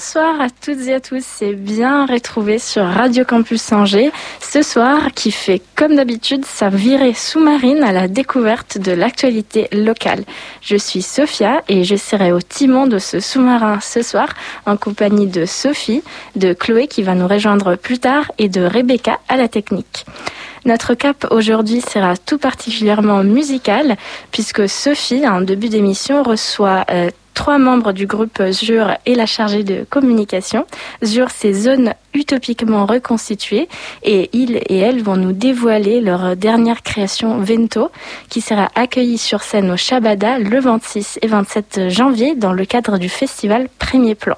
Bonsoir à toutes et à tous, c'est bien retrouvé sur Radio Campus Angers. Ce soir, qui fait comme d'habitude sa virée sous-marine à la découverte de l'actualité locale. Je suis Sophia et je serai au timon de ce sous-marin ce soir en compagnie de Sophie, de Chloé qui va nous rejoindre plus tard et de Rebecca à la technique. Notre cap aujourd'hui sera tout particulièrement musical puisque Sophie, en début d'émission, reçoit euh, trois membres du groupe ZUR et la chargée de communication. ZUR, c'est Zone utopiquement reconstituée et ils et elles vont nous dévoiler leur dernière création Vento qui sera accueillie sur scène au Shabada le 26 et 27 janvier dans le cadre du festival Premier Plan.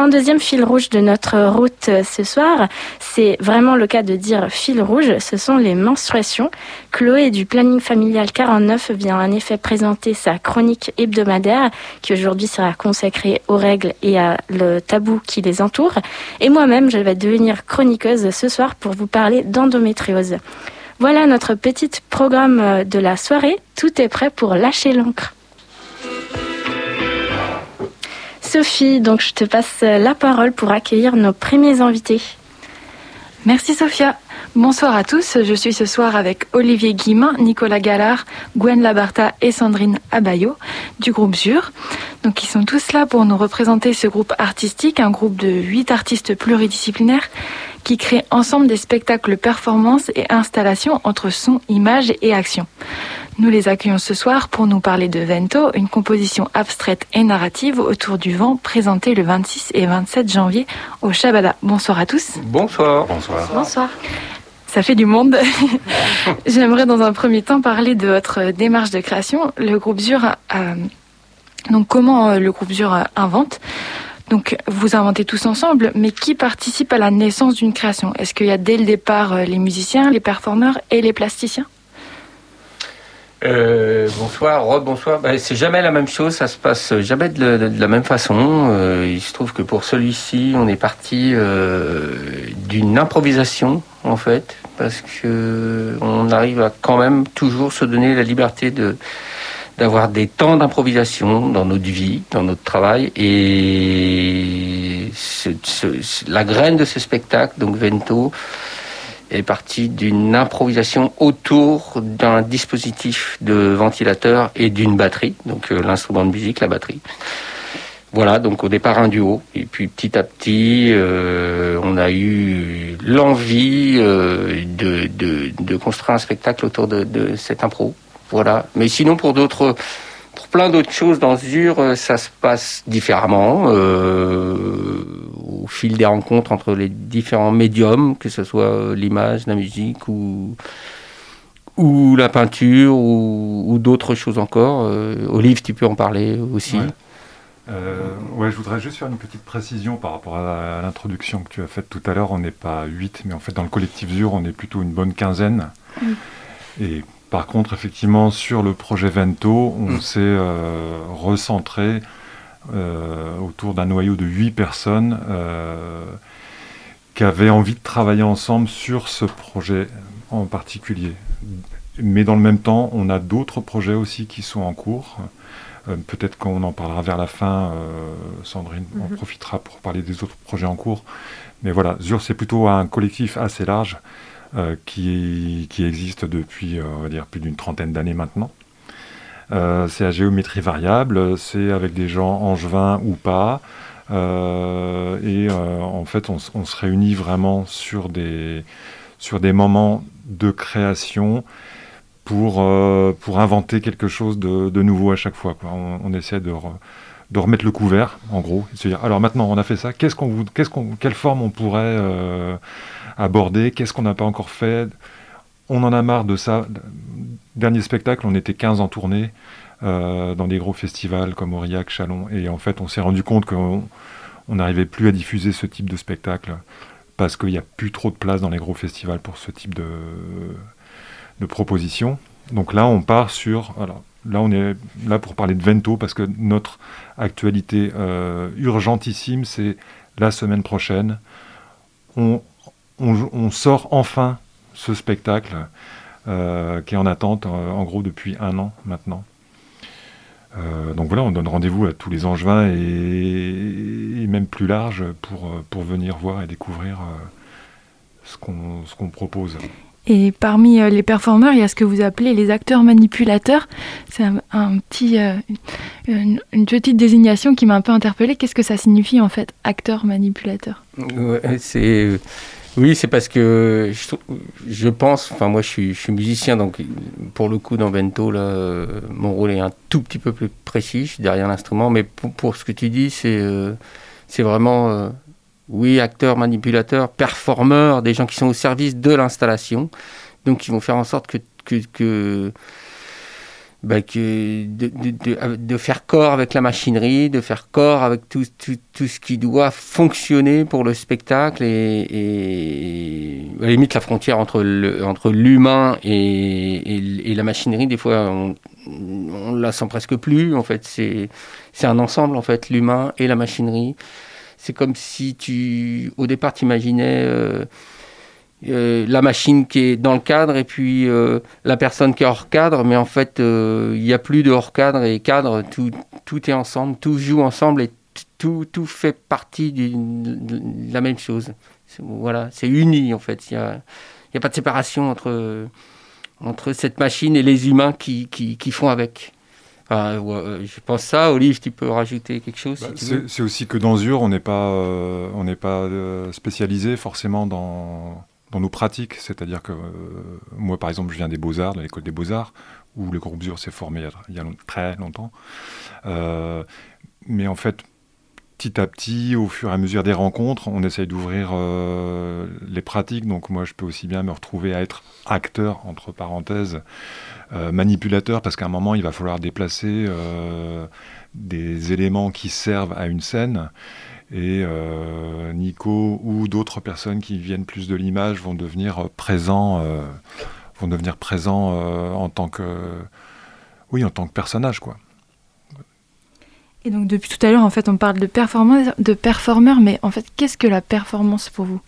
Un deuxième fil rouge de notre route euh, ce soir, c'est vraiment le cas de dire fil rouge, ce sont les menstruations. Chloé du planning familial 49 vient en effet présenter sa chronique hebdomadaire qui aujourd'hui sera consacrée aux règles et à le tabou qui les entoure. Et moi-même, je vais devenir chroniqueuse ce soir pour vous parler d'endométriose. Voilà notre petit programme euh, de la soirée. Tout est prêt pour lâcher l'encre. Sophie, donc je te passe la parole pour accueillir nos premiers invités. Merci Sophia. Bonsoir à tous. Je suis ce soir avec Olivier Guimin, Nicolas Gallard, Gwen Labarta et Sandrine Abayo du groupe ZUR. Donc ils sont tous là pour nous représenter ce groupe artistique, un groupe de huit artistes pluridisciplinaires qui créent ensemble des spectacles performances et installations entre son, image et action. Nous les accueillons ce soir pour nous parler de Vento, une composition abstraite et narrative autour du vent présentée le 26 et 27 janvier au Shabada. Bonsoir à tous. Bonsoir. Bonsoir. Bonsoir. Ça fait du monde. J'aimerais dans un premier temps parler de votre démarche de création. Le groupe ZUR, donc comment euh, le groupe ZUR invente donc, vous inventez tous ensemble, mais qui participe à la naissance d'une création? Est-ce qu'il y a dès le départ euh, les musiciens, les performeurs et les plasticiens? Euh, bonsoir, Rob, bonsoir. Ben, c'est jamais la même chose, ça se passe jamais de, la même façon. Euh, il se trouve que pour celui-ci, on est parti euh, d'une improvisation en fait, parce que on arrive à quand même toujours se donner la liberté de d'avoir des temps d'improvisation dans notre vie, dans notre travail, et la graine de ce spectacle, donc Vento, est parti d'une improvisation autour d'un dispositif de ventilateur et d'une batterie, donc euh, l'instrument de musique, la batterie. Voilà, donc au départ un duo, et puis petit à petit, euh, on a eu l'envie euh, de, de, de, construire un spectacle autour de, de cette impro. Voilà, mais sinon pour d'autres pour plein d'autres choses dans Zur, ça se passe différemment. Euh, au fil des rencontres entre les différents médiums, que ce soit l'image, la musique ou, ou la peinture ou, d'autres choses encore. Euh, Olive, tu peux en parler aussi. Euh, ouais. je voudrais juste faire une petite précision par rapport à, l'introduction que tu as faite tout à l'heure. On n'est pas 8, mais en fait, dans le collectif ZUR, on est plutôt une bonne quinzaine. Et par contre, effectivement, sur le projet Vento, on mm. s'est euh, recentré euh, autour d'un noyau de huit personnes euh, qui avaient envie de travailler ensemble sur ce projet en particulier. Mais dans le même temps, on a d'autres projets aussi qui sont en cours. Peut-être qu'on en parlera vers la fin, Sandrine en mhm. profitera pour parler des autres projets en cours. Mais voilà, ZUR, c'est plutôt un collectif assez large qui, qui, existe depuis, on va dire, plus d'une trentaine d'années maintenant. Euh, c'est à géométrie variable, c'est avec des gens angevins ou pas. Euh, et euh, en fait, on, se réunit vraiment sur des, sur des moments de création pour, pour inventer quelque chose de, nouveau à chaque fois. On, essaie de, de, remettre le couvert, en gros, et se dire alors maintenant on a fait ça, qu'est-ce qu'on, qu'est-ce qu'on, quelle forme on pourrait aborder, qu'est-ce qu'on n'a pas encore fait on en a marre de ça. Dernier spectacle, on était 15 en tournée euh, dans des gros festivals comme Aurillac, Chalon. Et en fait, on s'est rendu compte qu'on n'arrivait plus à diffuser ce type de spectacle parce qu'il n'y a plus trop de place dans les gros festivals pour ce type de, de. Donc là, on part sur. Alors, là, on est là pour parler de Vento parce que notre actualité euh, urgentissime, c'est la semaine prochaine. On, on, sort enfin ce spectacle euh, qui est en attente, euh, en gros, depuis un an maintenant. donc voilà, on donne rendez-vous à tous les Angevins et, et, même plus large pour, pour venir voir et découvrir ce qu'on propose. Et parmi euh, les performeurs, il y a ce que vous appelez les acteurs manipulateurs. C'est un, petit, euh, une, petite désignation qui m'a un peu interpellée. Qu'est-ce que ça signifie en fait, acteur manipulateur? C'est oui, c'est parce que je, pense, enfin moi je suis, je musicien, donc pour le coup dans Bento, là, euh, mon rôle est un tout petit peu plus précis, je suis derrière l'instrument, mais pour, ce que tu dis, c'est c'est vraiment oui, acteurs, manipulateurs, performeurs, des gens qui sont au service de l'installation, donc qui vont faire en sorte que, bah, de, faire corps avec la machinerie, de faire corps avec tout, ce qui doit fonctionner pour le spectacle et, limite la frontière entre l'humain et, la machinerie, des fois on, on la sent presque plus. En fait, c'est un ensemble en fait, l'humain et la machinerie. C'est comme si tu, au départ, tu imaginais euh, euh, la machine qui est dans le cadre et puis euh, la personne qui est hors cadre, mais en fait, il n'y a plus de hors cadre et cadre, tout, tout est ensemble, tout joue ensemble et tout, tout fait partie de la même chose. Voilà, c'est uni en fait. Il n'y a, a, pas de séparation entre, entre cette machine et les humains qui, qui, qui font avec. Euh, je pense ça. Olive, tu peux rajouter quelque chose bah, C'est aussi que dans Zur, on n'est pas, euh, on n'est pas euh, spécialisé forcément dans, dans nos pratiques. C'est-à-dire que moi, par exemple, je viens des Beaux-Arts, de l'école des Beaux-Arts, où le groupe Zur s'est formé il y a, très longtemps. mais en fait, petit à petit, au fur et à mesure des rencontres, on essaye d'ouvrir les pratiques. Donc moi, je peux aussi bien me retrouver à être acteur, entre parenthèses, euh, manipulateur parce qu'à un moment il va falloir déplacer euh, des éléments qui servent à une scène et euh, Nico ou d'autres personnes qui viennent plus de l'image vont devenir présents vont devenir présents en tant que oui personnage quoi. Et donc depuis tout à l'heure en fait on parle de performance de performeur mais en fait qu'est-ce que la performance pour vous?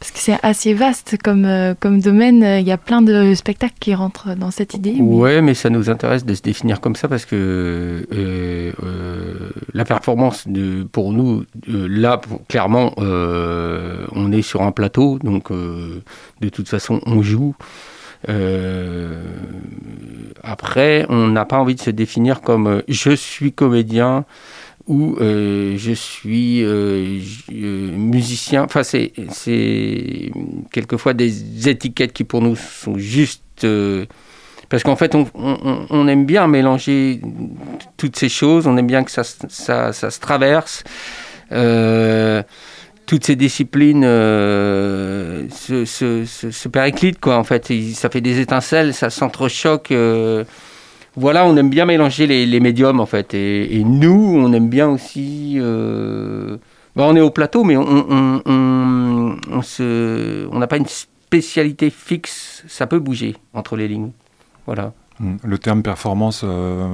Parce que c'est assez vaste comme, euh, comme domaine. Il y a plein de spectacles qui rentrent dans cette idée. Ouais, mais ça nous intéresse de se définir comme ça parce que euh, euh, la performance, de, pour nous, là, clairement, on est sur un plateau, donc de toute façon, on joue. après, on n'a pas envie de se définir comme je suis comédien où euh, je suis euh, euh, musicien. Enfin, c'est, quelquefois des étiquettes qui pour nous sont juste... parce qu'en fait, on, aime bien mélanger toutes ces choses, on aime bien que ça, ça, ça se traverse. toutes ces disciplines se, se, se, périclitent, quoi, en fait. Ça fait des étincelles, ça s'entrechoque voilà, on aime bien mélanger les, médiums en fait. Et, nous, on aime bien aussi. Euh, bah, on est au plateau, mais on, on, n'a pas une spécialité fixe. Ça peut bouger entre les lignes. Voilà. Hmm. Le terme performance, euh,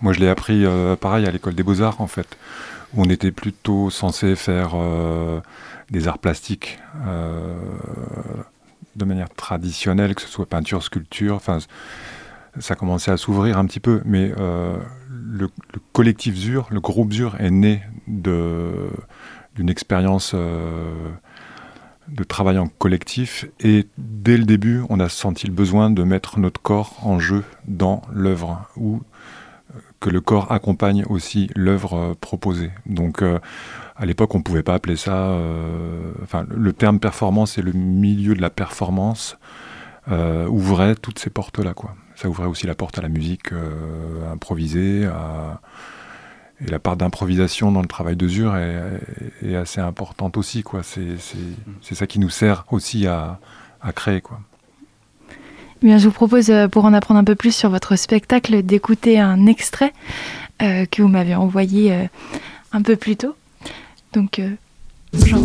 moi je l'ai appris euh, pareil à l'école des beaux-arts en fait, où on était plutôt censé faire des arts plastiques de manière traditionnelle, que ce soit peinture, sculpture. Enfin, ça commençait à s'ouvrir un petit peu, mais euh, le, collectif ZUR, le groupe ZUR est né d'une expérience euh, de travail en collectif et dès le début, on a senti le besoin de mettre notre corps en jeu dans l'œuvre ou euh, que le corps accompagne aussi l'œuvre proposée. Donc à l'époque, on ne pouvait pas appeler ça. enfin, le terme performance et le milieu de la performance ouvrait toutes ces portes-là, quoi ça ouvrait aussi la porte à la musique euh, improvisée. Et la part d'improvisation dans le travail de Zur est, assez importante aussi. Quoi. C'est, ça qui nous sert aussi à, créer. Quoi. Bien, je vous propose, euh, pour en apprendre un peu plus sur votre spectacle, d'écouter un extrait euh, que vous m'avez envoyé un peu plus tôt. Donc, Genre.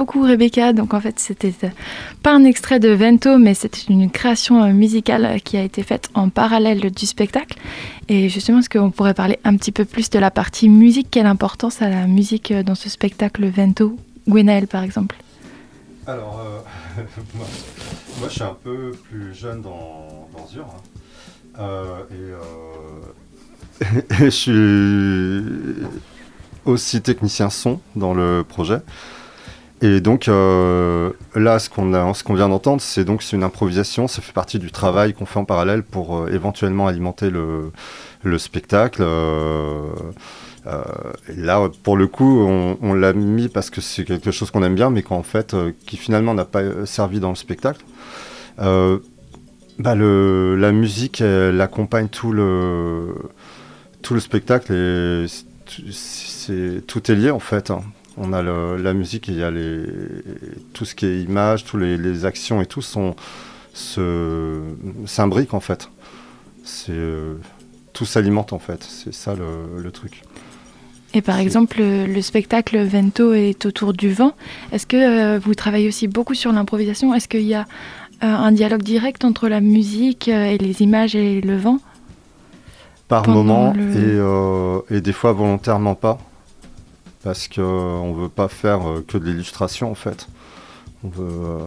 Beaucoup Rebecca. Donc en fait c'était euh, pas un extrait de Vento mais c'était une création euh, musicale euh, qui a été faite en parallèle du spectacle. Et justement est-ce qu'on pourrait parler un petit peu plus de la partie musique? Quelle importance a la musique dans ce spectacle Vento? Gwenaël par exemple Alors moi, je suis un peu plus jeune dans, dans Zur. hein. et je suis aussi technicien son dans le projet. Et donc euh, là, ce qu'on vient d'entendre, c'est donc une improvisation. Ça fait partie du travail qu'on fait en parallèle pour euh, éventuellement alimenter le, le spectacle. Euh, là, pour le coup, on, l'a mis parce que c'est quelque chose qu'on aime bien, mais qu'en fait, qui finalement n'a pas servi dans le spectacle. Bah, la musique, elle accompagne tout le, tout le spectacle et tout est lié en fait. hein. On a le- la musique, il y a les, tout ce qui est image, tous les, les actions et tout sont, se, s'imbriquent en fait. C'est, euh, tout s'alimente en fait. C'est ça le, le truc. Et par exemple, le, le spectacle Vento est autour du vent. Est-ce que euh, vous travaillez aussi beaucoup sur l'improvisation? Est-ce qu'il y a euh, un dialogue direct entre la musique et les images et le vent? Par moment et, et des fois volontairement pas. Parce qu'on ne veut pas faire euh, que de l'illustration en fait. Euh,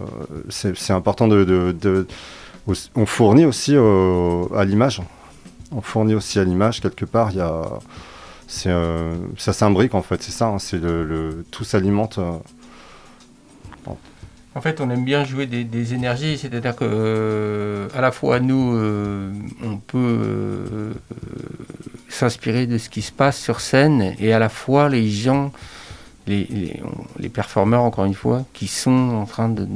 c'est, important de, On fournit aussi euh, à l'image. On fournit aussi à l'image quelque part. Il y a, euh, ça s'imbrique en fait. C'est ça. hein, c'est le, tout s'alimente. euh. En fait, on aime bien jouer des, énergies, c'est-à-dire que euh, à la fois nous, euh, on peut euh, s'inspirer de ce qui se passe sur scène, et à la fois les gens, les, les, performeurs, encore une fois, qui sont en train de,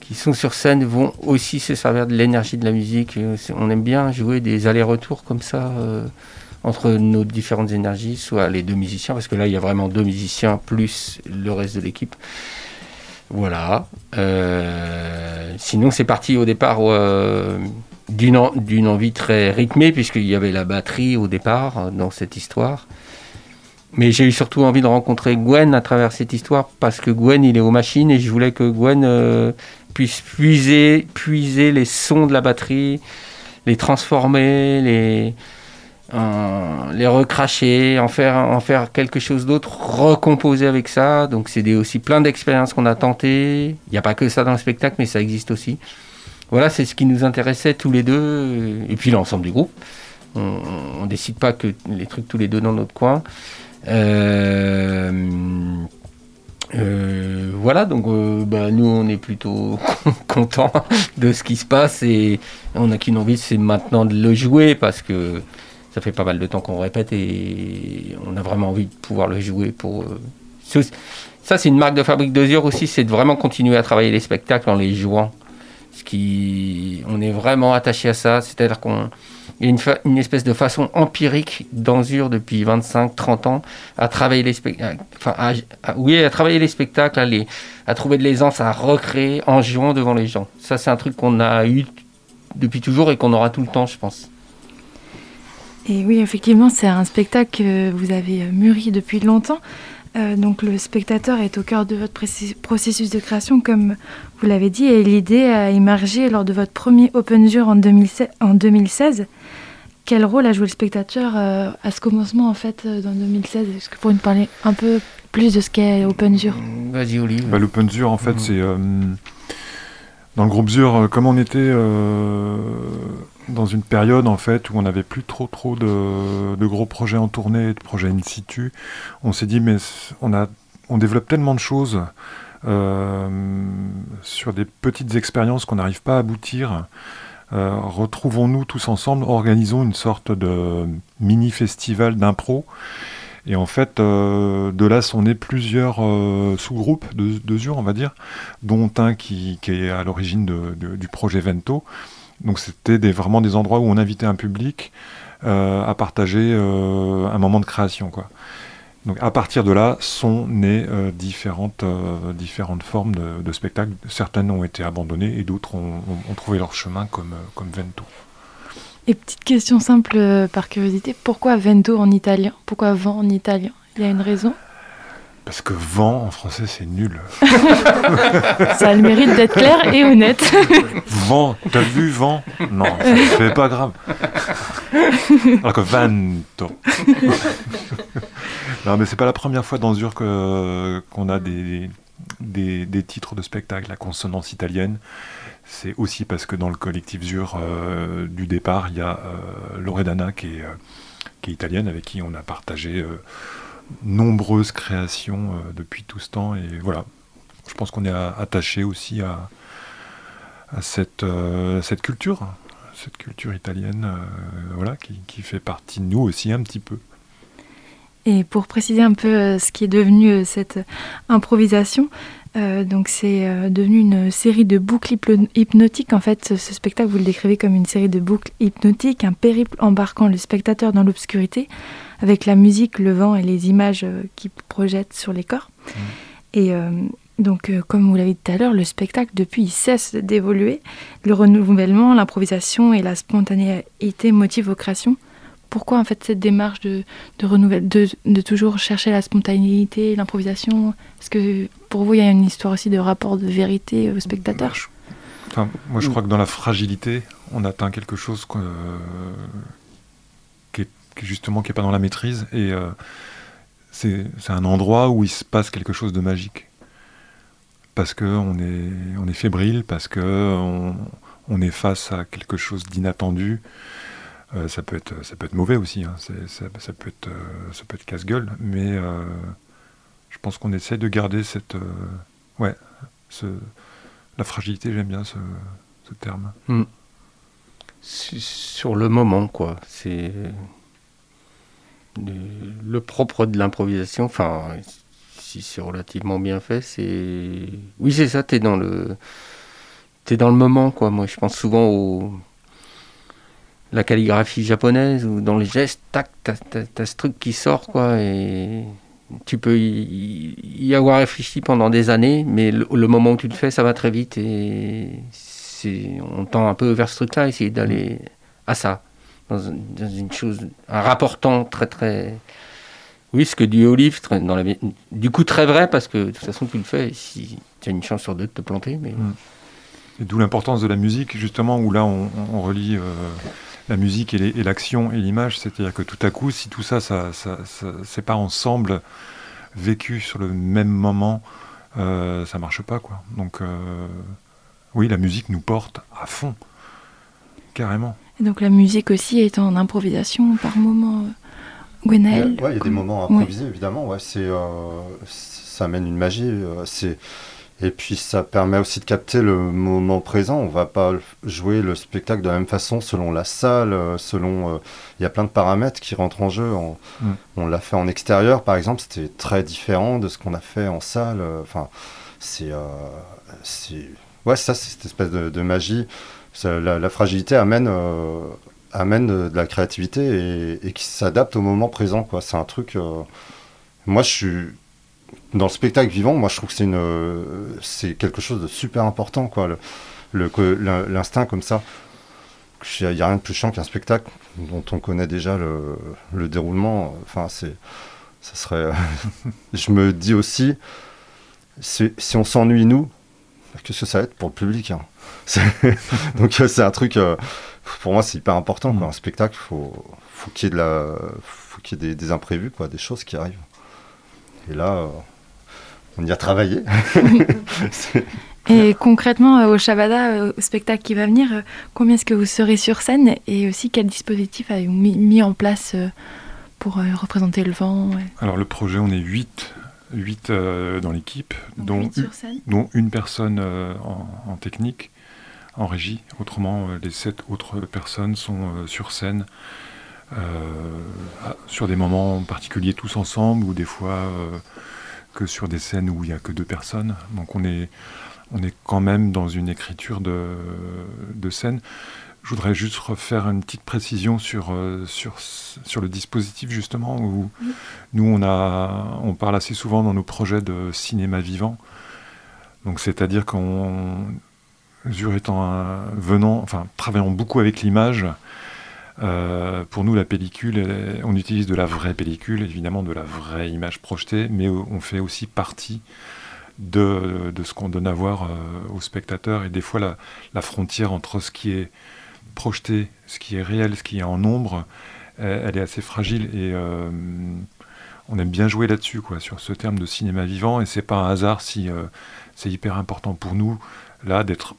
qui sont sur scène, vont aussi se servir de l'énergie de la musique. On aime bien jouer des allers-retours comme ça. euh, entre nos différentes énergies, soit les deux musiciens, parce que là il y a vraiment deux musiciens plus le reste de l'équipe. Voilà. Euh, sinon, c'est parti au départ euh, d'une en- envie très rythmée, puisqu'il y avait la batterie au départ euh, dans cette histoire. mais j'ai eu surtout envie de rencontrer Gwen à travers cette histoire parce que Gwen, il est aux machines et je voulais que Gwen euh, puisse puiser, puiser les sons de la batterie, les transformer, les, euh, les recracher, en faire, en faire quelque chose d'autre, recomposer avec ça. Donc c'est aussi plein d'expériences qu'on a tentées. Il n'y a pas que ça dans le spectacle, mais ça existe aussi. Voilà, c'est ce qui nous intéressait tous les deux, et puis l'ensemble du groupe. On ne décide pas que les trucs tous les deux dans notre coin. Euh, euh, voilà, donc euh, bah, nous on est plutôt contents de ce qui se passe et on n'a qu'une envie, c'est maintenant de le jouer parce que ça fait pas mal de temps qu'on répète et on a vraiment envie de pouvoir le jouer pour. ça, c'est une marque de fabrique de aussi, c'est de vraiment continuer à travailler les spectacles en les jouant. Ce qui, on est vraiment attaché à ça, c'est-à-dire qu'on il y a une, espèce de façon empirique d'Anzur depuis 25-30 ans à travailler les spectacles, enfin, oui, à travailler les spectacles, à, à trouver de l'aisance, à recréer en jouant devant les gens. Ça, c'est un truc qu'on a eu depuis toujours et qu'on aura tout le temps, je pense. Et oui, effectivement, c'est un spectacle que vous avez mûri depuis longtemps. Euh, donc le spectateur est au cœur de votre processus de création, comme vous l'avez dit, et l'idée a émergé lors de votre premier Open Jure en, 2016. Quel rôle a joué le spectateur euh, à ce commencement en fait euh, dans 2016 Est-ce que vous pourriez nous parler un peu plus de ce qu'est Open Jure Vas-y Olive. Bah, L'Open Jure en fait mm. c'est dans le groupe Zur, comme on était dans une période en fait où on n'avait plus trop trop de, gros projets en tournée, de projets in situ, on s'est dit mais on a on développe tellement de choses euh, sur des petites expériences qu'on n'arrive pas à aboutir. Euh, retrouvons-nous tous ensemble, organisons une sorte de mini festival d'impro. Et en fait, euh, de là sont nés plusieurs sous-groupes de, de on va dire, dont un qui, est à l'origine du projet Vento, donc c'était vraiment des endroits où on invitait un public euh, à partager euh, un moment de création. Donc à partir de là sont nées euh, différentes, différentes formes de, spectacles. Certaines ont été abandonnées et d'autres ont, trouvé leur chemin comme, comme Vento. Et petite question simple par curiosité, pourquoi Vento en italien? Pourquoi vent en italien? Il y a une raison? Parce que vent en français c'est nul. Ça a le mérite d'être clair et honnête. Vent, t'as vu vent Non, c'est pas grave. Alors que vento. non mais c'est pas la première fois dans Zur qu'on a des, des, titres de spectacle à consonance italienne. C'est aussi parce que dans le collectif Zur euh, du départ, il y a euh, Loredana qui est, euh, qui est italienne avec qui on a partagé nombreuses créations depuis tout ce temps. Et voilà, je pense qu'on est attaché aussi à, cette, culture, cette culture italienne voilà, qui, fait partie de nous aussi un petit peu. Et pour préciser un peu ce qui est devenu cette improvisation, donc c'est devenu une série de boucles hypnotiques. En fait, ce spectacle, vous le décrivez comme une série de boucles hypnotiques, un périple embarquant le spectateur dans l'obscurité avec la musique, le vent et les images euh, qui projettent sur les corps. Mm. Et euh, donc, euh, comme vous l'avez dit tout à l'heure, le spectacle, depuis, il cesse d'évoluer. Le renouvellement, l'improvisation et la spontanéité motivent vos créations. Pourquoi, en fait, cette démarche de, de, de, toujours chercher la spontanéité, l'improvisation? Est-ce que, pour vous, il y a une histoire aussi de rapport de vérité au spectateur? Enfin, Moi, je crois que dans la fragilité, on atteint quelque chose que, justement qui n'est pas dans la maîtrise. Et euh, c'est un endroit où il se passe quelque chose de magique. Parce qu'on est, on est fébrile, parce qu'on on est face à quelque chose d'inattendu. Euh, ça, peut être, ça peut être mauvais aussi, hein. ça, peut être, euh, ça peut être casse-gueule, mais je pense qu'on essaie de garder cette. ouais, la fragilité, j'aime bien ce, ce terme. Hmm. Sur le moment, quoi. C'est le propre de l'improvisation, enfin, si c'est relativement bien fait, c'est. Oui, c'est ça, t'es dans le. T'es dans le moment, quoi. Moi, je pense souvent au. La calligraphie japonaise, ou dans les gestes, tac, t'as ce truc qui sort, quoi, et tu peux y, avoir réfléchi pendant des années, mais le, moment où tu le fais, ça va très vite, et on tend un peu vers ce truc-là, essayer d'aller à ça dans, une chose, un rapportant très très oui, ce que dit Olive, du coup très vrai, parce que de toute façon tu le fais, si tu as une chance sur deux de te planter. Mais... Mm. D'où l'importance de la musique, justement, où là on, relie euh, la musique et l'action et l'image. C'est-à-dire que tout à coup, si tout ça, ça, ça, c'est pas ensemble vécu sur le même moment, euh, ça marche pas, quoi. Donc, euh, oui, la musique nous porte à fond, carrément. Et donc la musique aussi est en improvisation par moment. Gwenaël Oui, il y a des moments improvisés, évidemment. Ouais, c'est, ça amène une magie. c'est et puis ça permet aussi de capter le moment présent. On va pas jouer le spectacle de la même façon selon la salle, euh, selon. Euh, il y a plein de paramètres qui rentrent en jeu. Mm. On l'a fait en extérieur, par exemple, c'était très différent de ce qu'on a fait en salle. Euh, enfin, c'est, ouais, ça, c'est cette espèce de, magie. la, fragilité amène, amène de, la créativité et, et qui s'adapte au moment présent. Quoi. C'est un truc. moi, je suis dans le spectacle vivant, moi je trouve que c'est une, quelque chose de super important, quoi. L'instinct comme ça. Il n'y a rien de plus chiant qu'un spectacle dont on connaît déjà le, le déroulement. Enfin, c'est, ça serait. je me dis aussi, si, on s'ennuie nous, qu'est-ce que ça va être pour le public hein Donc c'est un truc. Euh, pour moi, c'est hyper important. Un spectacle, faut, faut qu'il y ait de la, faut qu'il y ait des, des imprévus, quoi, des choses qui arrivent. Et là, euh, on y a travaillé. et concrètement, euh, au Shabada, euh, au spectacle qui va venir, combien est-ce que vous serez sur scène et aussi quel dispositif avez-vous mis, en place pour représenter le vent Alors le projet, on est 8, 8 dans l'équipe, dont, dont, une personne en, technique, en régie. Autrement, les 7 autres personnes sont sur scène. sur des moments particuliers tous ensemble ou des fois que sur des scènes où il n'y a que deux personnes. Donc on est, on est quand même dans une écriture de, de scène. Je voudrais juste refaire une petite précision sur, euh, sur, sur le dispositif justement où nous on, a, on parle assez souvent dans nos projets de cinéma vivant. Donc c'est-à-dire qu'on Zur étant venant, enfin travaillant beaucoup avec l'image, euh, pour nous, la pellicule, on utilise de la vraie pellicule, évidemment de la vraie image projetée, mais on fait aussi partie de, ce qu'on donne à voir euh, aux spectateurs. Et des fois, la, frontière entre ce qui est projeté, ce qui est réel, ce qui est en ombre, elle, est assez fragile. Et euh, on aime bien jouer là-dessus, quoi, sur ce terme de cinéma vivant. Et c'est pas un hasard si c'est hyper important pour nous, là, d'être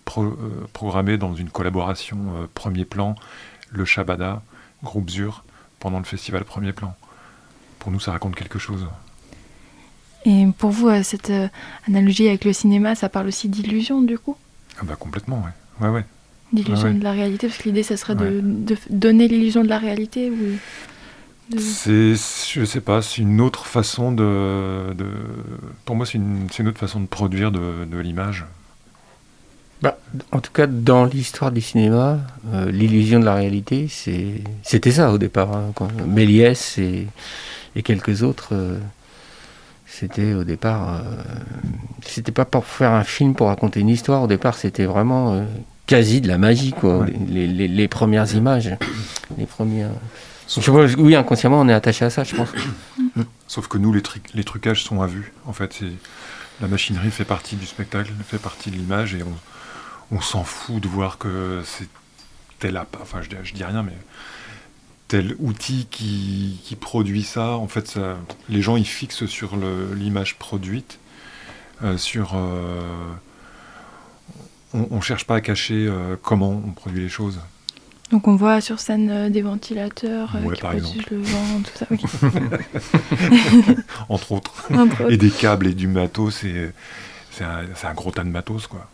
programmé dans une collaboration premier plan le Shabada, groupe Zur, pendant le festival Premier Plan. Pour nous, ça raconte quelque chose. Et pour vous, euh, cette euh, analogie avec le cinéma, ça parle aussi d'illusion, du coup? Ah bah Complètement, ouais. ouais, ouais. D'illusion de la réalité, parce que l'idée, ça serait de, donner l'illusion de la réalité ou C'est, je sais pas, c'est une autre façon de, pour moi, c'est une, une, autre façon de produire de, de l'image. Bah, en tout cas, dans l'histoire du cinéma, euh, l'illusion de la réalité, c'était ça au départ. Hein, Méliès et, quelques autres, euh, c'était au départ. Euh, c'était pas pour faire un film, pour raconter une histoire. Au départ, c'était vraiment quasi de la magie, quoi. Les, premières images, les premières. oui, inconsciemment, on est attaché à ça, je pense. Sauf que nous, les, les trucages sont à vue. En fait, la machinerie fait partie du spectacle, fait partie de l'image, et on on s'en fout de voir que c'est tel enfin je, je, dis rien, mais tel outil qui, produit ça. En fait, ça, les gens ils fixent sur l'image produite, euh, sur. Euh, on, ne cherche pas à cacher euh, comment on produit les choses. Donc on voit sur scène des ventilateurs qui produisent le vent, tout ça. Entre, autres. Et des câbles et du matos, c'est un, un, gros tas de matos quoi.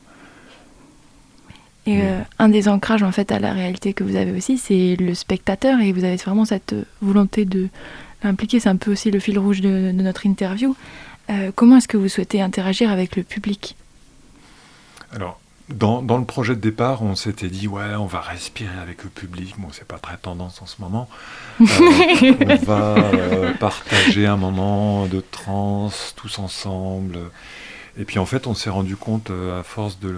Et mm. euh, un des ancrages en fait à la réalité que vous avez aussi, c'est le spectateur et vous avez vraiment cette euh, volonté de l'impliquer. C'est un peu aussi le fil rouge de, notre interview. Euh, comment est-ce que vous souhaitez interagir avec le public? Alors, dans, dans, le projet de départ, on s'était dit ouais, on va respirer avec le public. Bon, c'est pas très tendance en ce moment. on va partager un moment de transe tous ensemble. Et puis en fait, on s'est rendu compte, à force de,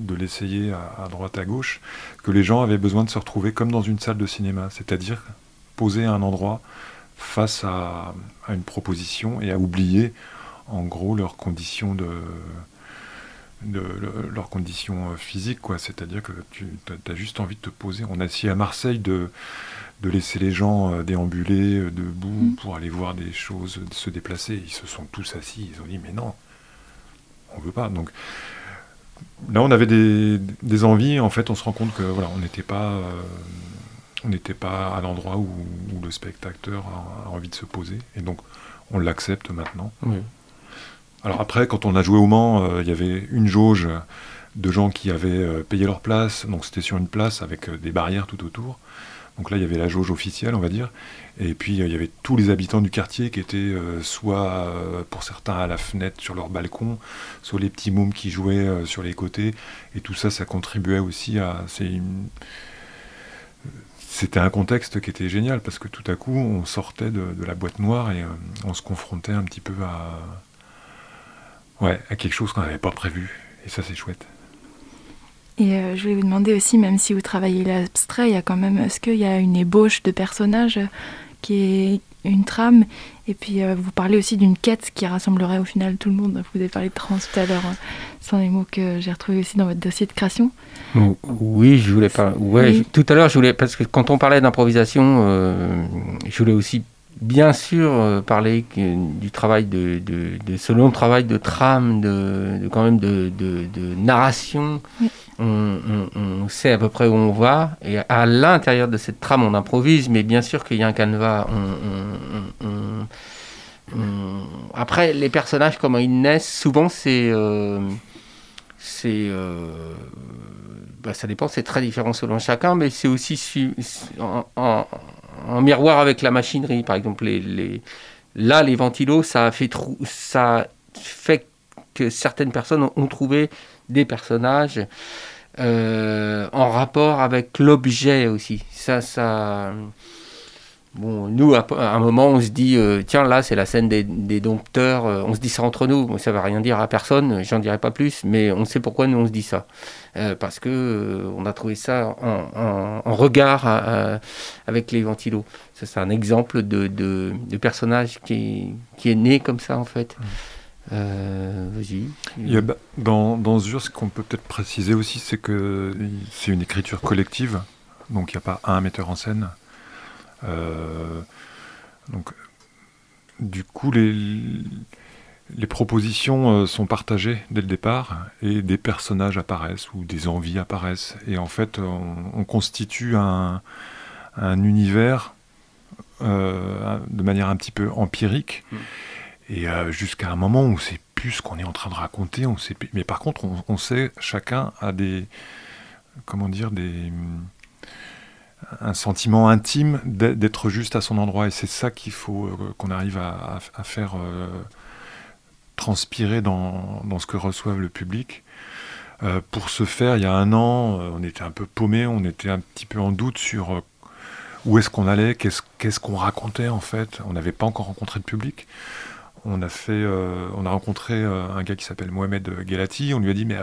de l'essayer à, droite à gauche, que les gens avaient besoin de se retrouver comme dans une salle de cinéma, c'est-à-dire poser à un endroit, face à, une proposition et à oublier en gros leurs conditions de, leurs conditions physiques quoi. C'est-à-dire que tu as juste envie de te poser. On a essayé à Marseille de de laisser les gens euh, déambuler euh, debout mm. pour aller voir des choses se déplacer. Ils se sont tous assis ils ont dit mais non on veut pas. Donc là on avait des, envies en fait on se rend compte que voilà on n'était pas euh, on n'était pas à l'endroit où, le spectateur a, envie de se poser. Et donc, on l'accepte maintenant. Alors après, quand on a joué au Mans, euh, il y avait une jauge de gens qui avaient euh, payé leur place. Donc c'était sur une place avec des barrières tout autour. Donc là, il y avait la jauge officielle, on va dire. Et puis, il y avait tous les habitants du quartier qui étaient soit, pour certains, à la fenêtre sur leur balcon, soit les petits mômes qui jouaient sur les côtés. Et tout ça, ça contribuait aussi à c'était un contexte qui était génial parce que tout à coup on sortait de, la boîte noire et euh, on se confrontait un petit peu à, ouais, à quelque chose qu'on n'avait pas prévu. Et ça c'est chouette. Et euh, je voulais vous demander aussi, même si vous travaillez l'abstrait, il y a quand même, est-ce qu'il y a une ébauche de personnages qui est une trame? Et puis euh, vous parlez aussi d'une quête qui rassemblerait au final tout le monde. Vous avez parlé de trans tout à l'heure, hein. sans les mots que j'ai retrouvés aussi dans votre dossier de création. Oui, je voulais pas. Ouais, tout à l'heure, je voulais parce que quand on parlait d'improvisation, euh, je voulais aussi bien sûr euh, parler du travail de, de, ce long travail de trame, de, quand même de, narration. On, sait à peu près où on va. Et à l'intérieur de cette trame, on improvise, mais bien sûr qu'il y a un canevas. Après, les personnages, comment ils naissent, souvent c'est euh, c'est bah, ça dépend, c'est très différent selon chacun, mais c'est aussi en, miroir avec la machinerie. Par exemple, les, là, les ventilos, ça fait ça fait que certaines personnes ont, trouvé des personnages euh, en rapport avec l'objet aussi. Ça, ça, Bon, nous, à, un moment, on se dit, euh, tiens, là, c'est la scène des, dompteurs, euh, on se dit ça entre nous, ça ne va rien dire à personne, j'en dirai pas plus, mais on sait pourquoi nous, on se dit ça. Euh, parce que on a trouvé ça en, regard avec les ventilos. Ça, c'est un exemple de, de, personnage qui, qui, est né comme ça, en fait. vas-y. dans, dans Zur, ce qu'on peut peut-être préciser aussi, c'est que c'est une écriture collective, donc il n'y a pas un metteur en scène. Euh, donc, du coup, les, les propositions euh, sont partagées dès le départ et des personnages apparaissent ou des envies apparaissent. Et en fait, on, constitue un, un univers euh, de manière un petit peu empirique. Mm. Et jusqu'à un moment où c'est plus ce qu'on est en train de raconter, on sait, mais par contre, on, on, sait, chacun a des, comment dire, des, un sentiment intime d'être juste à son endroit. Et c'est ça qu'il faut euh, qu'on arrive à, faire euh, transpirer dans, ce que reçoivent le public. Euh, pour ce faire, il y a un an, on était un peu paumé, on était un petit peu en doute sur où est-ce qu'on allait, qu'est-ce qu'on racontait en fait. On n'avait pas encore rencontré le public. On a fait, on a rencontré un gars qui s'appelle Mohamed Gelati. On lui a dit mais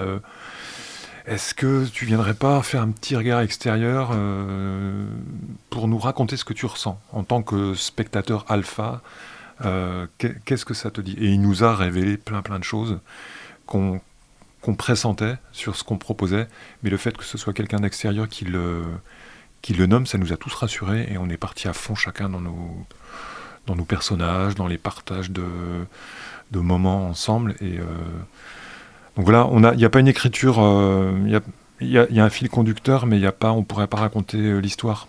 est-ce que tu viendrais pas faire un petit regard extérieur euh, pour nous raconter ce que tu ressens en tant que spectateur alpha euh, Qu'est-ce que ça te dit? Et il nous a révélé plein plein de choses qu'on pressentait sur ce qu'on proposait, mais le fait que ce soit quelqu'un d'extérieur qui le, nomme, ça nous a tous rassurés et on est parti à fond chacun dans nos, personnages, dans les partages de, de moments ensemble et euh, donc voilà, il n'y a pas une écriture, euh, il y, a, un fil conducteur, mais a pas, on ne pourrait pas raconter euh, l'histoire.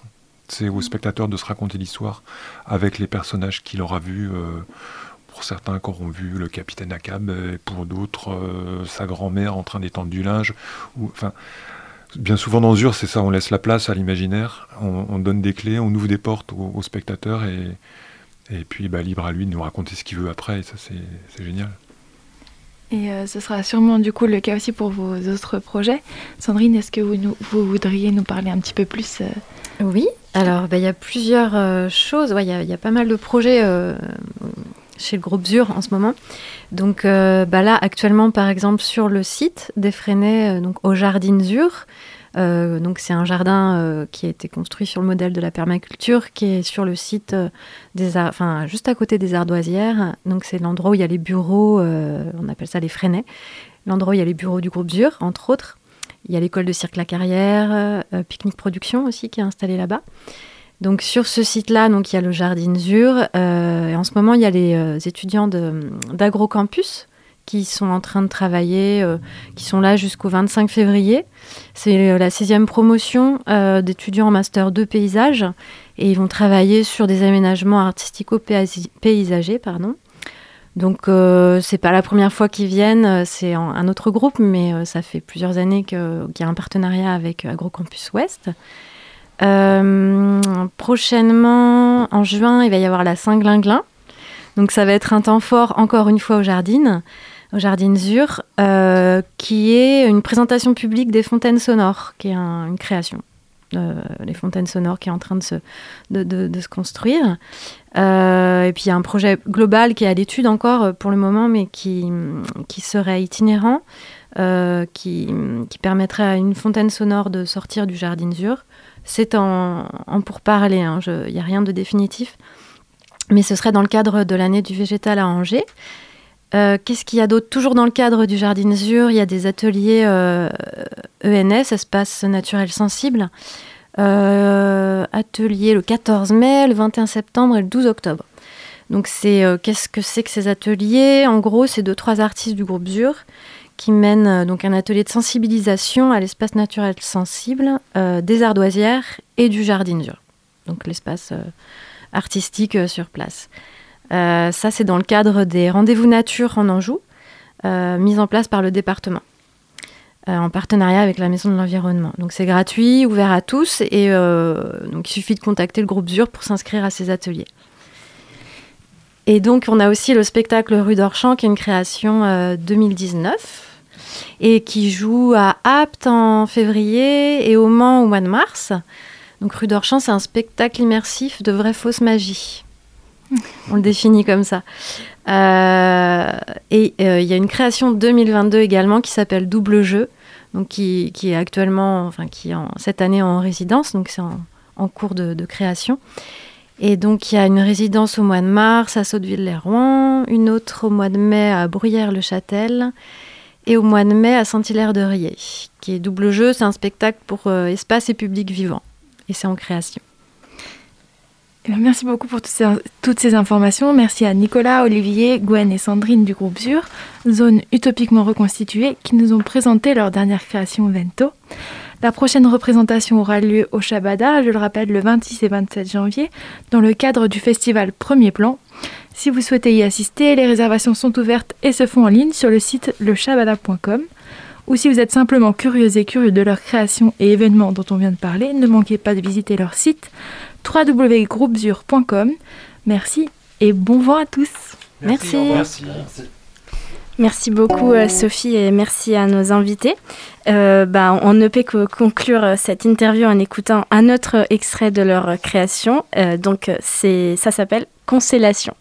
C'est au spectateur de se raconter l'histoire avec les personnages qu'il aura vus. Euh, pour certains qui auront vu le capitaine Akab, et pour d'autres, sa grand-mère en train d'étendre du linge. Bien souvent dans Zur, c'est ça, on laisse la place à l'imaginaire, on, donne des clés, on ouvre des portes au, spectateur et, et puis bah, libre à lui de nous raconter ce qu'il veut après, et ça c'est génial. Et euh, ce sera sûrement du coup le cas aussi pour vos autres projets. Sandrine, est-ce que vous, voudriez nous parler un petit peu plus euh? Oui, alors bah, il y a plusieurs euh, choses. Il y, a pas mal de projets chez le groupe ZUR en ce moment. Donc bah, là, actuellement, par exemple, sur le site des donc au Jardin ZUR, Euh, donc c'est un jardin euh, qui a été construit sur le modèle de la permaculture, qui est sur le site des, enfin juste à côté des ardoisières. Donc c'est l'endroit où il y a les bureaux, on appelle ça les Freinet, l'endroit où il y a les bureaux du groupe Zur, entre autres. Il y a l'école de cirque La Carrière, Picnic Production aussi qui est installée là-bas. Donc sur ce site-là, donc il y a le Jardin Zur. et en ce moment, il y a les étudiants d'AgroCampus qui sont en train de travailler, euh, qui sont là jusqu'au 25 février. C'est euh, la sixième promotion euh, d'étudiants en master 2 paysage et ils vont travailler sur des aménagements artistico-paysagers. Donc c'est pas la première fois qu'ils viennent, c'est un autre groupe, mais ça fait plusieurs années qu'il y a un partenariat avec AgroCampus Ouest. prochainement, en juin, il va y avoir la Saint-Glinglin. Donc ça va être un temps fort encore une fois au jardin au Jardin Zur, euh, qui est une présentation publique des fontaines sonores, qui est une création. Euh, les fontaines sonores qui est en train de se, construire. Euh, et puis il y a un projet global qui est à l'étude encore pour le moment, mais qui, serait itinérant, qui, qui, permettrait à une fontaine sonore de sortir du Jardin Zur. C'est en, en pourparler, hein, il n'y a rien de définitif. Mais ce serait dans le cadre de l'année du végétal à Angers. Euh, qu'est-ce qu'il y a d'autre? Toujours dans le cadre du Jardin Zur, il y a des ateliers ENS, e Espace Naturel Sensible. Euh, atelier le 14 mai, le 21 septembre et le 12 octobre. Donc c'est euh, qu'est-ce que c'est que ces ateliers? En gros, c'est deux trois artistes du groupe Zur qui mènent donc un atelier de sensibilisation à l'espace naturel sensible des ardoisières et du Jardin Zur. Donc l'espace artistique sur place. Euh, ça, c'est dans le cadre des rendez-vous nature en Anjou, euh, mis en place par le département, euh, en partenariat avec la Maison de l'Environnement. Donc c'est gratuit, ouvert à tous, et donc il suffit de contacter le groupe ZUR pour s'inscrire à ces ateliers. Et donc on a aussi le spectacle Rue d'Orchamps, qui est une création 2019 et qui joue à Apt en février et au Mans au mois de mars. Donc Rue d'Orchamps, c'est un spectacle immersif de vraie fausse magie. On le définit comme ça. Euh, et euh, il y a une création 2022 également qui s'appelle Double Jeu, donc qui, est actuellement, enfin qui est en, cette année en résidence, donc c'est en, cours de, création. Et donc il y a une résidence au mois de mars à Sotteville-les-Rouen, une autre au mois de mai à Bruyères-le-Châtel et au mois de mai à Saint-Hilaire-de-Riez, qui est Double Jeu, c'est un spectacle pour euh, espace et public vivant. Et c'est en création. Merci beaucoup pour toutes ces, informations. Merci à Nicolas, Olivier, Gwen et Sandrine du groupe ZUR, zone utopiquement reconstituée, qui nous ont présenté leur dernière création Vento. La prochaine représentation aura lieu au Shabada, je le rappelle, le 26 et 27 janvier, dans le cadre du festival Premier Plan. Si vous souhaitez y assister, les réservations sont ouvertes et se font en ligne sur le site lechabada.com. Ou si vous êtes simplement curieux et curieux de leurs créations et événements dont on vient de parler, ne manquez pas de visiter leur site www.groupesur.com. Merci et bon vent à tous. Merci. Merci. merci. beaucoup euh, Sophie et merci à nos invités. Euh, bah, on ne peut que conclure euh, cette interview en écoutant un autre extrait de leur création. donc ça s'appelle Constellation.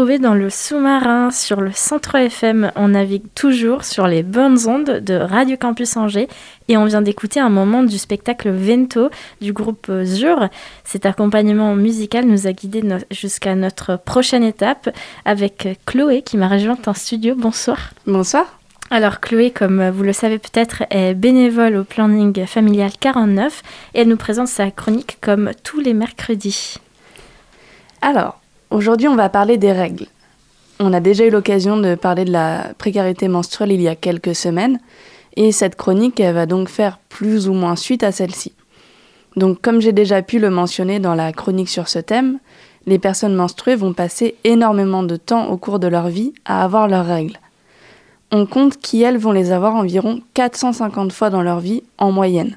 Bien retrouvé dans le sous-marin sur le 103 FM, on navigue toujours sur les bonnes ondes de Radio Campus Angers et on vient d'écouter un moment du spectacle Vento du groupe Zur. Cet accompagnement musical nous a guidés jusqu'à notre prochaine étape avec Chloé qui m'a rejointe en studio. Bonsoir. Bonsoir. Alors Chloé, comme vous le savez peut-être, est bénévole au planning familial 49 et elle nous présente sa chronique comme tous les mercredis. Alors, Aujourd'hui, on va parler des règles. On a déjà eu l'occasion de parler de la précarité menstruelle il y a quelques semaines, et cette chronique, va donc faire plus ou moins suite à celle-ci. Donc, comme j'ai déjà pu le mentionner dans la chronique sur ce thème, les personnes menstruées vont passer énormément de temps au cours de leur vie à avoir leurs règles. On compte qu'elles vont les avoir environ 450 fois dans leur vie en moyenne.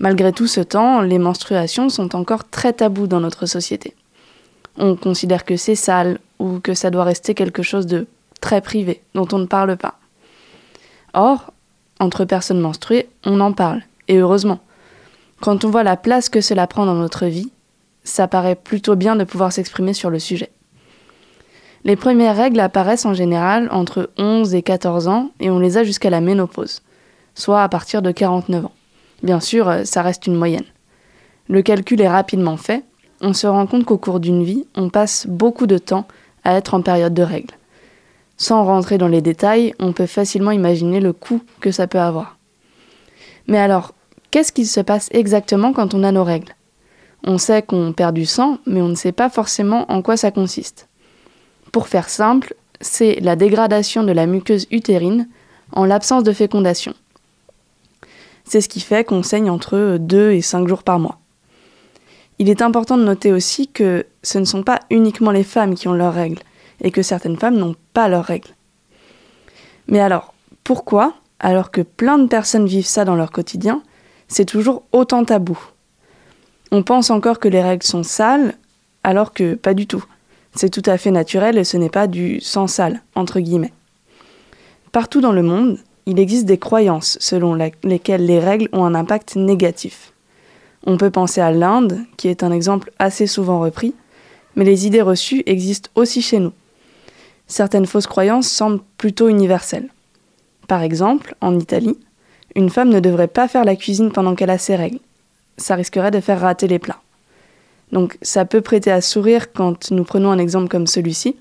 Malgré tout ce temps, les menstruations sont encore très tabous dans notre société on considère que c'est sale ou que ça doit rester quelque chose de très privé, dont on ne parle pas. Or, entre personnes menstruées, on en parle, et heureusement. Quand on voit la place que cela prend dans notre vie, ça paraît plutôt bien de pouvoir s'exprimer sur le sujet. Les premières règles apparaissent en général entre 11 et 14 ans et on les a jusqu'à la ménopause, soit à partir de 49 ans. Bien sûr, ça reste une moyenne. Le calcul est rapidement fait on se rend compte qu'au cours d'une vie, on passe beaucoup de temps à être en période de règles. Sans rentrer dans les détails, on peut facilement imaginer le coût que ça peut avoir. Mais alors, qu'est-ce qui se passe exactement quand on a nos règles? On sait qu'on perd du sang, mais on ne sait pas forcément en quoi ça consiste. Pour faire simple, c'est la dégradation de la muqueuse utérine en l'absence de fécondation. C'est ce qui fait qu'on saigne entre 2 et 5 jours par mois. Il est important de noter aussi que ce ne sont pas uniquement les femmes qui ont leurs règles, et que certaines femmes n'ont pas leurs règles. Mais alors, pourquoi, alors que plein de personnes vivent ça dans leur quotidien, c'est toujours autant tabou? On pense encore que les règles sont sales, alors que pas du tout. C'est tout à fait naturel et ce n'est pas du sang sale, entre guillemets. Partout dans le monde, il existe des croyances selon lesquelles les règles ont un impact négatif. On peut penser à l'Inde, qui est un exemple assez souvent repris, mais les idées reçues existent aussi chez nous. Certaines fausses croyances semblent plutôt universelles. Par exemple, en Italie, une femme ne devrait pas faire la cuisine pendant qu'elle a ses règles. Ça risquerait de faire rater les plats. Donc ça peut prêter à sourire quand nous prenons un exemple comme celui-ci,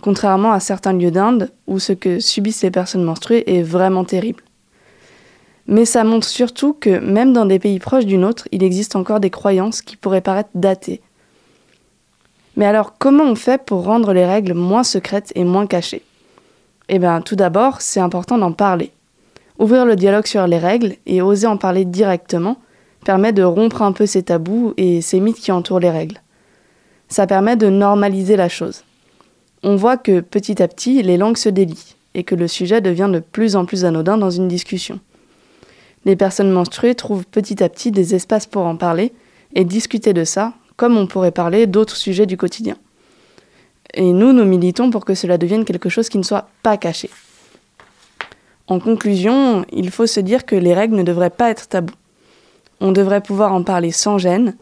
contrairement à certains lieux d'Inde où ce que subissent les personnes menstruées est vraiment terrible. Mais ça montre surtout que même dans des pays proches du nôtre, il existe encore des croyances qui pourraient paraître datées. Mais alors comment on fait pour rendre les règles moins secrètes et moins cachées? Eh bien tout d'abord, c'est important d'en parler. Ouvrir le dialogue sur les règles et oser en parler directement permet de rompre un peu ces tabous et ces mythes qui entourent les règles. Ça permet de normaliser la chose. On voit que petit à petit, les langues se délient et que le sujet devient de plus en plus anodin dans une discussion. Les personnes menstruées trouvent petit à petit des espaces pour en parler et discuter de ça, comme on pourrait parler d'autres sujets du quotidien. Et nous, nous militons pour que cela devienne quelque chose qui ne soit pas caché. En conclusion, il faut se dire que les règles ne devraient pas être tabous. On devrait pouvoir en parler sans gêne,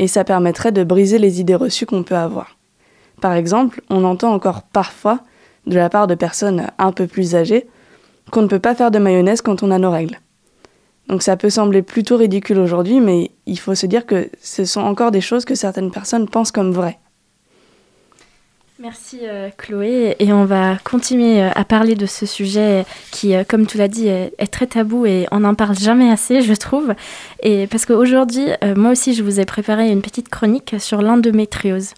et ça permettrait de briser les idées reçues qu'on peut avoir. Par exemple, on entend encore parfois, de la part de personnes un peu plus âgées, qu'on ne peut pas faire de mayonnaise quand on a nos règles. Donc ça peut sembler plutôt ridicule aujourd'hui, mais il faut se dire que ce sont encore des choses que certaines personnes pensent comme vraies. Merci euh, Chloé et on va continuer euh, à parler de ce sujet qui, euh, comme tu l'as dit, est, très tabou et on n'en parle jamais assez, je trouve. Et parce qu'aujourd'hui, moi aussi, je vous ai préparé une petite chronique sur l'endométriose.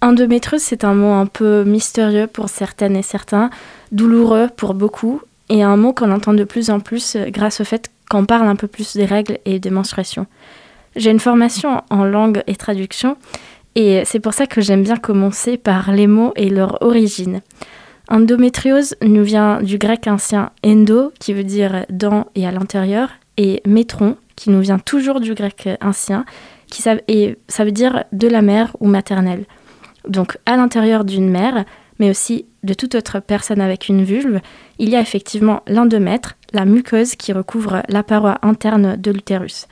Endométriose, c'est un mot un peu mystérieux pour certaines et certains, douloureux pour beaucoup, et un mot qu'on entend de plus en plus grâce au fait qu'on parle un peu plus des règles et des menstruations. J'ai une formation en langue et traduction et c'est pour ça que j'aime bien commencer par les mots et leur origine. Endométriose nous vient du grec ancien endo, qui veut dire dans et à l'intérieur, et métron, qui nous vient toujours du grec ancien, qui ça, ça veut dire de la mère ou maternelle. Donc à l'intérieur d'une mère, mais aussi de toute autre personne avec une vulve, il y a effectivement l'endomètre, la muqueuse qui recouvre la paroi interne de l'utérus.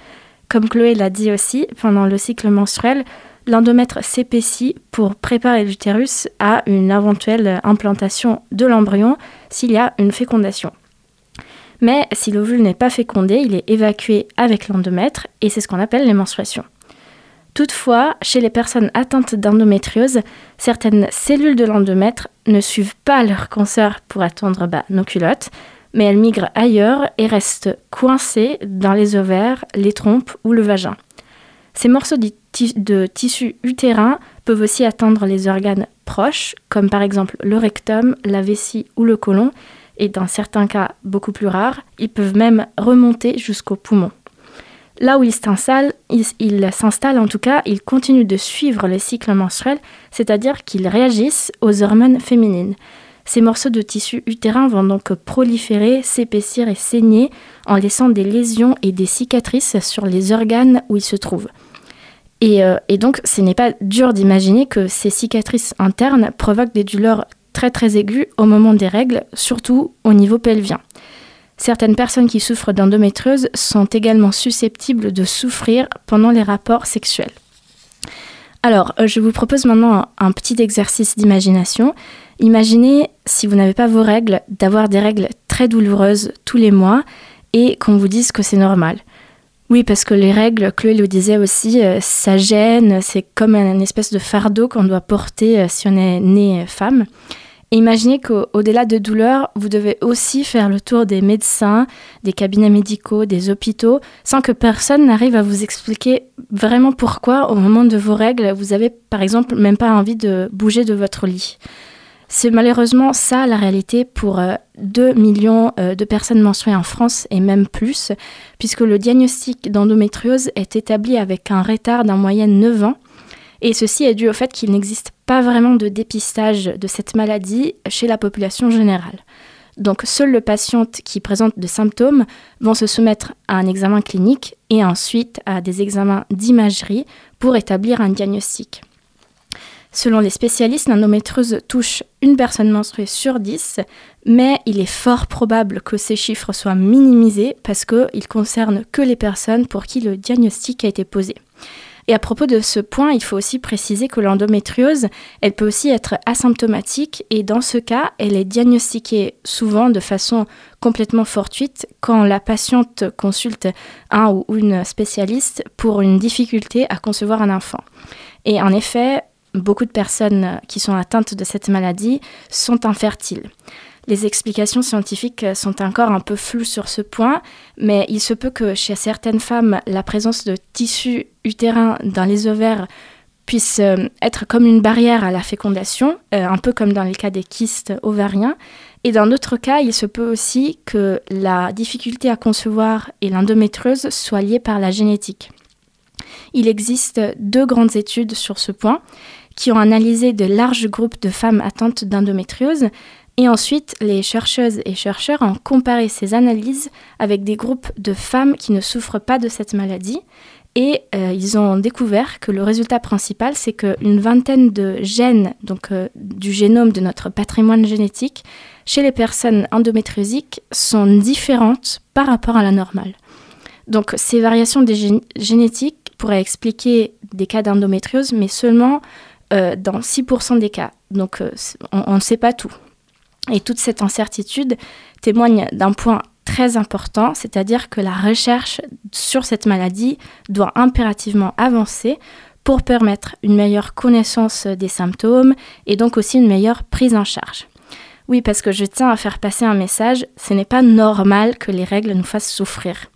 Comme Chloé l'a dit aussi, pendant le cycle menstruel, l'endomètre s'épaissit pour préparer l'utérus à une éventuelle implantation de l'embryon s'il y a une fécondation. Mais si l'ovule n'est pas fécondé, il est évacué avec l'endomètre et c'est ce qu'on appelle les menstruations. Toutefois, chez les personnes atteintes d'endométriose, certaines cellules de l'endomètre ne suivent pas leur cancer pour attendre bah, nos culottes, mais elles migrent ailleurs et restent coincées dans les ovaires, les trompes ou le vagin. Ces morceaux de, de tissu utérin peuvent aussi atteindre les organes proches, comme par exemple le rectum, la vessie ou le côlon, et dans certains cas beaucoup plus rares, ils peuvent même remonter jusqu'au poumon. Là où ils s'installent, ils s'installent en tout cas, ils continuent de suivre les cycles menstruels, c'est-à-dire qu'ils réagissent aux hormones féminines. Ces morceaux de tissu utérin vont donc proliférer, s'épaissir et saigner en laissant des lésions et des cicatrices sur les organes où ils se trouvent. Et, euh, et donc, ce n'est pas dur d'imaginer que ces cicatrices internes provoquent des douleurs très très aiguës au moment des règles, surtout au niveau pelvien. Certaines personnes qui souffrent d'endométriose sont également susceptibles de souffrir pendant les rapports sexuels. Alors, euh, je vous propose maintenant un petit exercice d'imagination. Imaginez, si vous n'avez pas vos règles, d'avoir des règles très douloureuses tous les mois et qu'on vous dise que c'est normal. Oui, parce que les règles, Chloé le disait aussi, euh, ça gêne, c'est comme un espèce de fardeau qu'on doit porter euh, si on est né femme imaginez qu'au-delà de douleur, vous devez aussi faire le tour des médecins, des cabinets médicaux, des hôpitaux, sans que personne n'arrive à vous expliquer vraiment pourquoi, au moment de vos règles, vous avez par exemple même pas envie de bouger de votre lit. C'est malheureusement ça la réalité pour 2 euh, millions euh, de personnes menstruées en France et même plus, puisque le diagnostic d'endométriose est établi avec un retard d'en moyenne 9 ans et ceci est dû au fait qu'il n'existe pas vraiment de dépistage de cette maladie chez la population générale. Donc seuls les patients qui présentent des symptômes vont se soumettre à un examen clinique et ensuite à des examens d'imagerie pour établir un diagnostic. Selon les spécialistes, l'endométriose touche une personne menstruée sur 10, mais il est fort probable que ces chiffres soient minimisés parce qu'ils ne concernent que les personnes pour qui le diagnostic a été posé. Et à propos de ce point, il faut aussi préciser que l'endométriose, elle peut aussi être asymptomatique et dans ce cas, elle est diagnostiquée souvent de façon complètement fortuite quand la patiente consulte un ou une spécialiste pour une difficulté à concevoir un enfant. Et en effet, beaucoup de personnes qui sont atteintes de cette maladie sont infertiles. Les explications scientifiques sont encore un peu floues sur ce point, mais il se peut que chez certaines femmes, la présence de tissu utérin dans les ovaires puisse euh, être comme une barrière à la fécondation, euh, un peu comme dans le cas des kystes ovariens. Et dans d'autres cas, il se peut aussi que la difficulté à concevoir et l'endométriose soient liées par la génétique. Il existe deux grandes études sur ce point qui ont analysé de larges groupes de femmes atteintes d'endométriose et ensuite, les chercheuses et chercheurs ont comparé ces analyses avec des groupes de femmes qui ne souffrent pas de cette maladie. Et euh, ils ont découvert que le résultat principal, c'est qu'une vingtaine de gènes, donc euh, du génome de notre patrimoine génétique, chez les personnes endométriosiques sont différentes par rapport à la normale. Donc ces variations des génétiques pourraient expliquer des cas d'endométriose, mais seulement euh, dans 6% des cas. Donc on ne sait pas tout. Et toute cette incertitude témoigne d'un point très important, c'est-à-dire que la recherche sur cette maladie doit impérativement avancer pour permettre une meilleure connaissance des symptômes et donc aussi une meilleure prise en charge. Oui, parce que je tiens à faire passer un message, ce n'est pas normal que les règles nous fassent souffrir.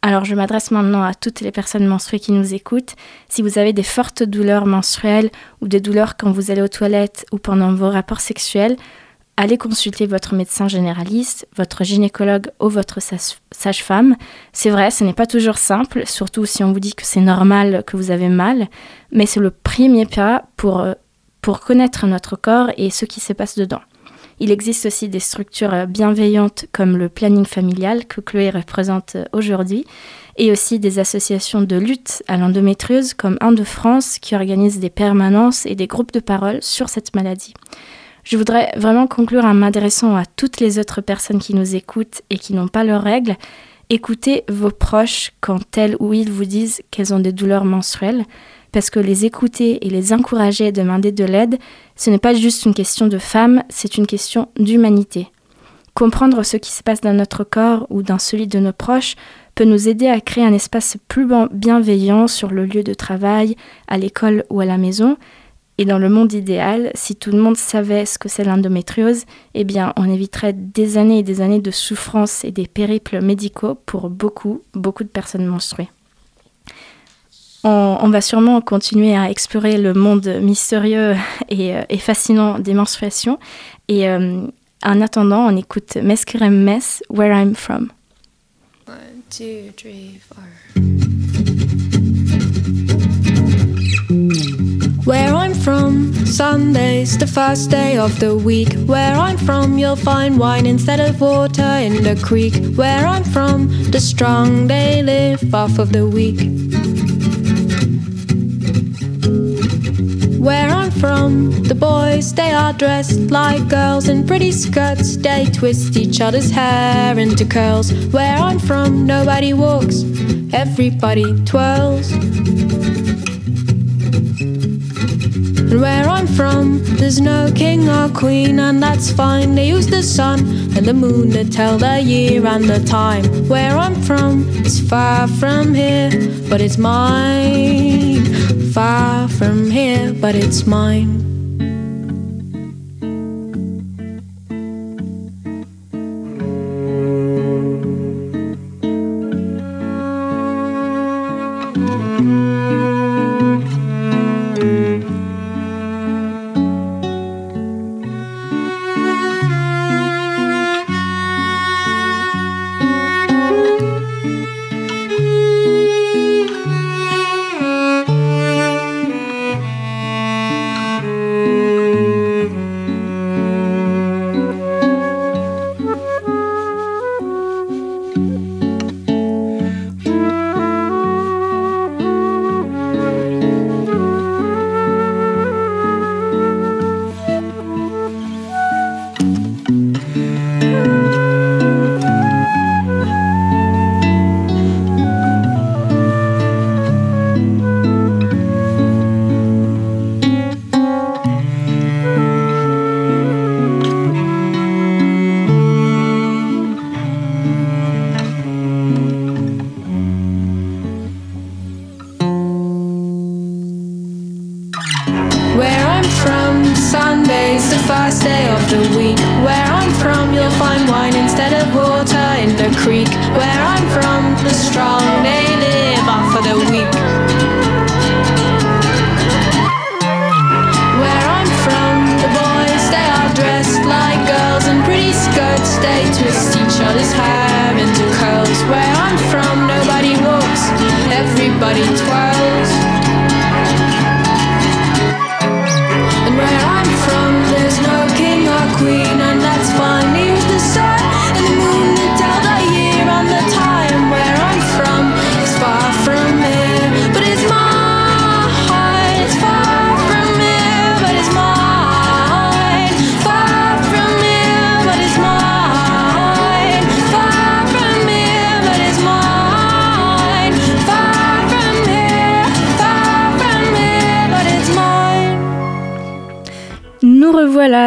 Alors je m'adresse maintenant à toutes les personnes menstruées qui nous écoutent. Si vous avez des fortes douleurs menstruelles ou des douleurs quand vous allez aux toilettes ou pendant vos rapports sexuels, allez consulter votre médecin généraliste, votre gynécologue ou votre sage-femme. C'est vrai, ce n'est pas toujours simple, surtout si on vous dit que c'est normal que vous avez mal, mais c'est le premier pas pour, euh, connaître notre corps et ce qui se passe dedans. Il existe aussi des structures bienveillantes comme le planning familial que Chloé représente aujourd'hui et aussi des associations de lutte à l'endométriose comme Un de France qui organise des permanences et des groupes de parole sur cette maladie. Je voudrais vraiment conclure en m'adressant à toutes les autres personnes qui nous écoutent et qui n'ont pas leurs règles. Écoutez vos proches quand elles ou ils vous disent qu'elles ont des douleurs menstruelles. parce que les écouter et les encourager à demander de l'aide, ce n'est pas juste une question de femmes, c'est une question d'humanité. Comprendre ce qui se passe dans notre corps ou dans celui de nos proches peut nous aider à créer un espace plus bienveillant sur le lieu de travail, à l'école ou à la maison. Et dans le monde idéal, si tout le monde savait ce que c'est l'endométriose, eh bien, on éviterait des années et des années de souffrance et des périples médicaux pour beaucoup, beaucoup de personnes menstruées. On, va sûrement continuer à explorer le monde mystérieux et, euh, fascinant des menstruations. Et euh, en attendant, on écoute Meskerem Mess, Where I'm From. two, three, four. Where I'm from, Sunday's the first day of the week. Where I'm from, you'll find wine instead of water in the creek. Where I'm from, the strong they live off of the weak. Where I'm from, the boys they are dressed like girls in pretty skirts. They twist each other's hair into curls. Where I'm from, nobody walks, everybody twirls. And where I'm from, there's no king or queen, and that's fine. They use the sun and the moon to tell the year and the time. Where I'm from is far from here, but it's mine far from here, but it's mine.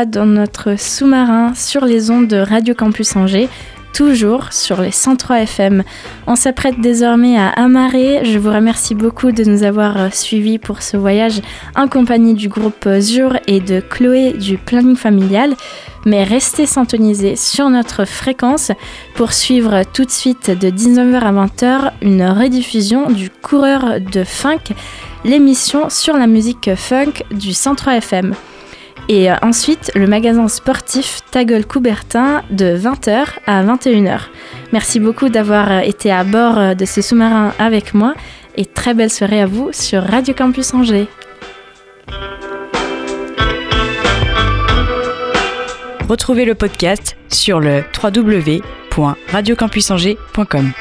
Dans notre sous-marin sur les ondes de Radio Campus Angers, toujours sur les 103 FM. On s'apprête désormais à amarrer. Je vous remercie beaucoup de nous avoir euh, suivis pour ce voyage en compagnie du groupe ZUR et de Chloé du Planning Familial. Mais restez syntonisés sur notre fréquence pour suivre tout de suite de 19h à 20h une rediffusion du Coureur de Funk, l'émission sur la musique funk du 103 FM. Et euh, ensuite, le magasin sportif Tagol Coubertin de 20h à 21h. Merci beaucoup d'avoir euh, été à bord euh, de ce sous-marin avec moi et très belle soirée à vous sur Radio Campus Angers. Retrouvez le podcast sur le www.radiocampusangers.com.